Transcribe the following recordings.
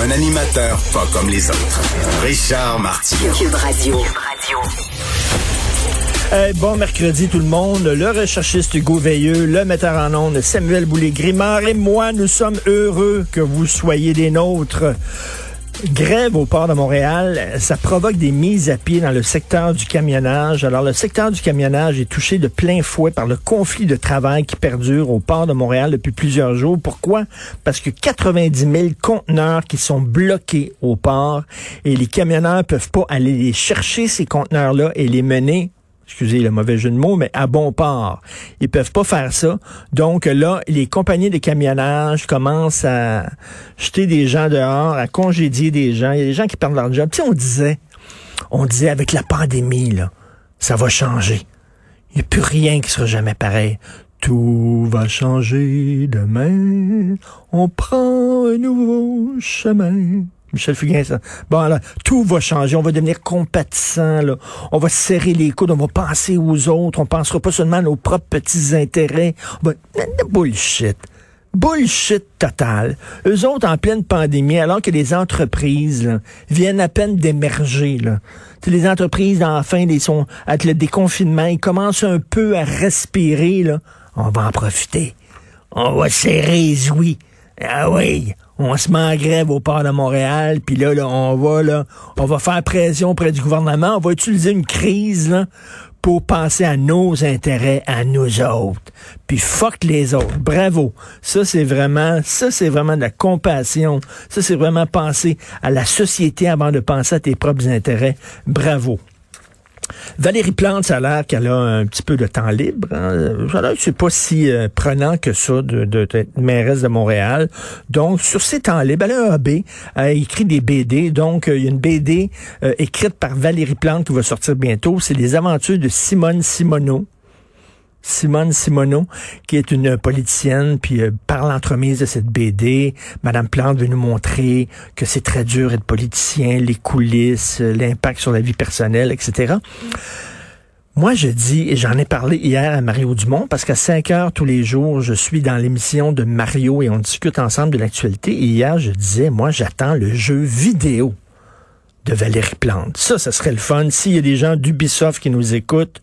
Un animateur pas comme les autres. Richard Martineau. Cube Radio. Eh, bon mercredi tout le monde. Le recherchiste Hugo Veilleux, le metteur en ondes Samuel Boulay-Grimard et moi, nous sommes heureux que vous soyez des nôtres. Grève au port de Montréal, ça provoque des mises à pied dans le secteur du camionnage. Alors, le secteur du camionnage est touché de plein fouet par le conflit de travail qui perdure au port de Montréal depuis plusieurs jours. Pourquoi? Parce que 90 000 conteneurs qui sont bloqués au port et les camionneurs peuvent pas aller chercher, ces conteneurs-là, et les mener excusez le mauvais jeu de mots, mais à bon port. Ils peuvent pas faire ça. Donc là, les compagnies de camionnage commencent à jeter des gens dehors, à congédier des gens. Il y a des gens qui perdent leur job. Tu on disait, on disait avec la pandémie, là, ça va changer. Il n'y a plus rien qui sera jamais pareil. Tout va changer demain. On prend un nouveau chemin. Michel Fugain, ça. Bon, alors, tout va changer. On va devenir compatissant, là. On va serrer les coudes. On va penser aux autres. On pensera pas seulement à nos propres petits intérêts. On va... Bullshit. Bullshit total. Eux autres, en pleine pandémie, alors que les entreprises viennent à peine d'émerger, les entreprises, enfin, les sont, avec le déconfinement, ils commencent un peu à respirer. On va en profiter. On va serrer les. Ah oui, on se met en grève au port de Montréal, puis là, là, on va là, on va faire pression auprès du gouvernement, on va utiliser une crise pour penser à nos intérêts, à nous autres. Puis fuck les autres. Bravo. Ça, c'est vraiment, ça, c'est vraiment de la compassion. Ça, c'est vraiment penser à la société avant de penser à tes propres intérêts. Bravo. Valérie Plante, ça a l'air qu'elle a un petit peu de temps libre. Hein. Ça a l'air que c'est pas si euh, prenant que ça de, de, de, mairesse de Montréal. Donc, sur ses temps libres, elle a un elle a écrit des BD. Donc, euh, il y a une BD euh, écrite par Valérie Plante qui va sortir bientôt. C'est les aventures de Simone Simoneau. Simone Simoneau, qui est une politicienne, puis euh, par l'entremise de cette BD, Madame Plante veut nous montrer que c'est très dur être politicien, les coulisses, euh, l'impact sur la vie personnelle, etc. Moi, je dis, et j'en ai parlé hier à Mario Dumont, parce qu'à 5 heures tous les jours, je suis dans l'émission de Mario et on discute ensemble de l'actualité. Hier, je disais, moi, j'attends le jeu vidéo de Valérie Plante. Ça, ça serait le fun. S'il y a des gens d'Ubisoft qui nous écoutent,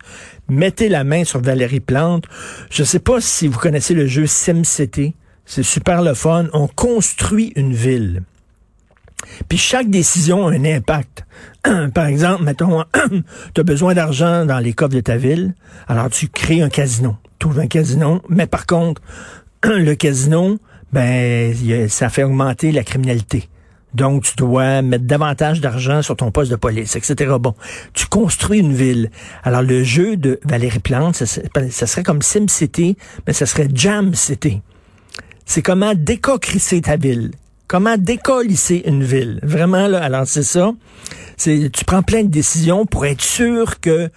mettez la main sur Valérie Plante. Je ne sais pas si vous connaissez le jeu SimCity. C'est super le fun. On construit une ville. Puis chaque décision a un impact. Par exemple, mettons, tu as besoin d'argent dans les coffres de ta ville, alors tu crées un casino. Tu un casino, mais par contre, le casino, ben, ça fait augmenter la criminalité. Donc, tu dois mettre davantage d'argent sur ton poste de police, etc. Bon, tu construis une ville. Alors, le jeu de Valérie Plante, ça, serait comme SimCity, mais ça serait Jam City. C'est comment décocrisser ta ville. Comment décollisser une ville. Vraiment, là, alors c'est ça. C'est, tu prends plein de décisions pour être sûr que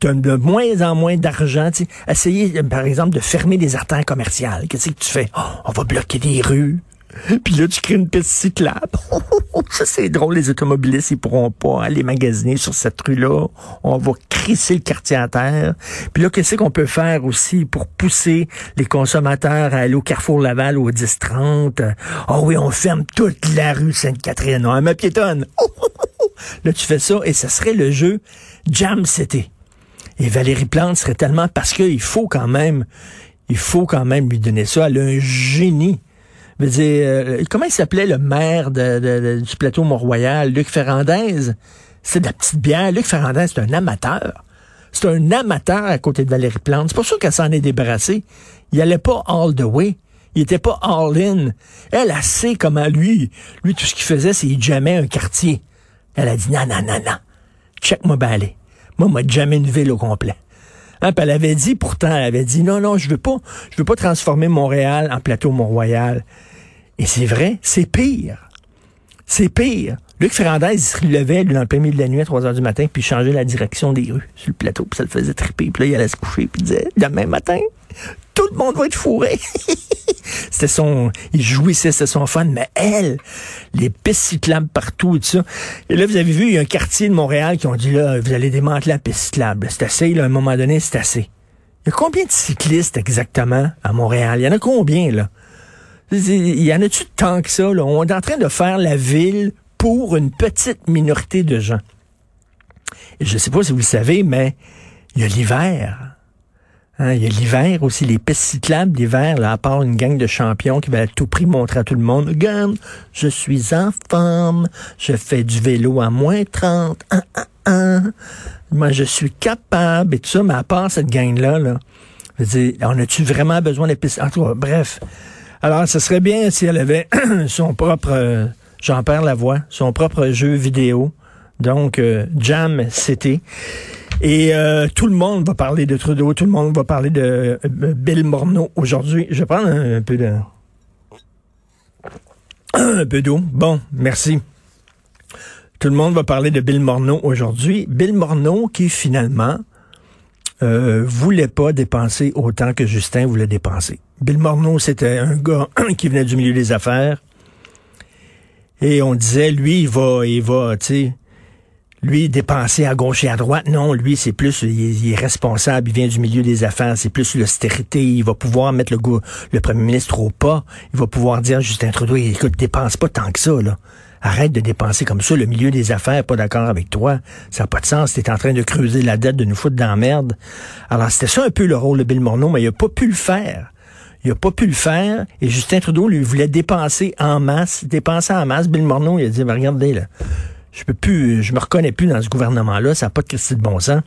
tu as de moins en moins d'argent. Essayer, par exemple, de fermer des artères commerciales. Qu'est-ce que tu fais? Oh, on va bloquer des rues. Puis là, tu crées une piste cyclable. ça, c'est drôle. Les automobilistes, ils pourront pas aller magasiner sur cette rue-là. On va crisser le quartier à terre. Puis là, qu'est-ce qu'on peut faire aussi pour pousser les consommateurs à aller au Carrefour Laval au 10-30? Oh oui, on ferme toute la rue Sainte-Catherine. On ma piétonne. là, tu fais ça et ça serait le jeu Jam City. Et Valérie Plante serait tellement... Parce qu'il faut quand même... Il faut quand même lui donner ça. Elle a un génie veux dire, euh, comment il s'appelait le maire du plateau Mont-Royal, Luc Ferrandez? C'est de la petite bière. Luc Ferrandez, c'est un amateur. C'est un amateur à côté de Valérie Plante. C'est pour ça qu'elle s'en est débarrassée. Il allait pas all the way. Il était pas all in. Elle, a sait comment lui, lui, tout ce qu'il faisait, c'est qu'il jamais un quartier. Elle a dit, non, non, non, non. Check-moi balai. Moi, moi, jamais une ville au complet. Hein, elle avait dit, pourtant, elle avait dit, non, non, je veux pas, je veux pas transformer Montréal en plateau Mont-Royal. Et c'est vrai, c'est pire. C'est pire. Luc Ferrandez, il se levait dans le plein milieu de la nuit à 3 heures du matin, puis changeait la direction des rues sur le plateau, puis ça le faisait triper. Puis là, il allait se coucher, puis il disait, demain matin, tout le monde va être fourré. c'était son, il jouissait, c'était son fun, mais elle, les pistes cyclables partout et tout ça. Et là, vous avez vu, il y a un quartier de Montréal qui ont dit, là, vous allez démanteler la piste cyclable. C'est assez, là, à un moment donné, c'est assez. Il y a combien de cyclistes exactement à Montréal? Il y en a combien, là? Il y en a-tu tant que ça, là? On est en train de faire la ville pour une petite minorité de gens. Et je ne sais pas si vous le savez, mais il y a l'hiver. Hein, il y a l'hiver aussi, les pistes cyclables l'hiver, là, à part une gang de champions qui va à tout prix montrer à tout le monde, regarde, je suis en forme, je fais du vélo à moins 30, moi je suis capable, et tout ça, mais à part cette gang-là, là, je veux dire, on a-tu vraiment besoin des pistes? En tout cas, bref. Alors, ce serait bien si elle avait son propre, euh, j'en perds la voix, son propre jeu vidéo. Donc, euh, Jam City. Et euh, tout le monde va parler de Trudeau, tout le monde va parler de euh, Bill Morneau aujourd'hui. Je vais prendre un, peu de... Un peu d'eau. Bon, merci. Tout le monde va parler de Bill Morneau aujourd'hui. Bill Morneau qui finalement euh, voulait pas dépenser autant que Justin voulait dépenser. Bill Morneau, c'était un gars qui venait du milieu des affaires. Et on disait, lui, il va, il va, tu sais, lui, dépenser à gauche et à droite, non, lui, c'est plus, il est, responsable, il vient du milieu des affaires, c'est plus l'austérité, il va pouvoir mettre le, le premier ministre au pas, il va pouvoir dire à Justin Trudeau, écoute, dépense pas tant que ça, là. Arrête de dépenser comme ça, le milieu des affaires, pas d'accord avec toi. Ça n'a pas de sens, t'es en train de creuser la dette, de nous foutre dans la merde. Alors, c'était ça un peu le rôle de Bill Morneau, mais il a pas pu le faire. Il a pas pu le faire, et Justin Trudeau lui voulait dépenser en masse, dépenser en masse. Bill Morneau, il a dit, ben, regardez, là, je peux plus, je me reconnais plus dans ce gouvernement-là, ça n'a pas de question de bon sens.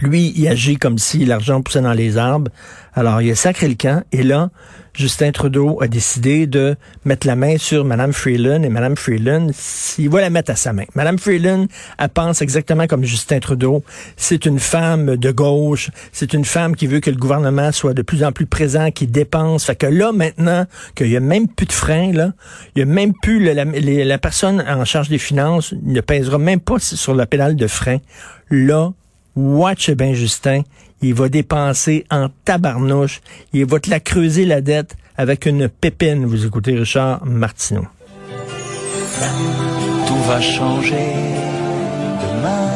Lui, il agit comme si l'argent poussait dans les arbres. Alors, il a sacré le camp. Et là, Justin Trudeau a décidé de mettre la main sur Mme Freeland. Et Mme Freeland, il va la mettre à sa main. Mme Freeland, elle pense exactement comme Justin Trudeau. C'est une femme de gauche. C'est une femme qui veut que le gouvernement soit de plus en plus présent, qui dépense. Fait que là, maintenant, qu'il y a même plus de frein, là, il y a même plus la, la personne en charge des finances ne pèsera même pas sur la pédale de frein. Là, watch ben Justin, il va dépenser en tabarnouche, il va te la creuser la dette avec une pépine. Vous écoutez Richard Martineau. Tout va changer demain.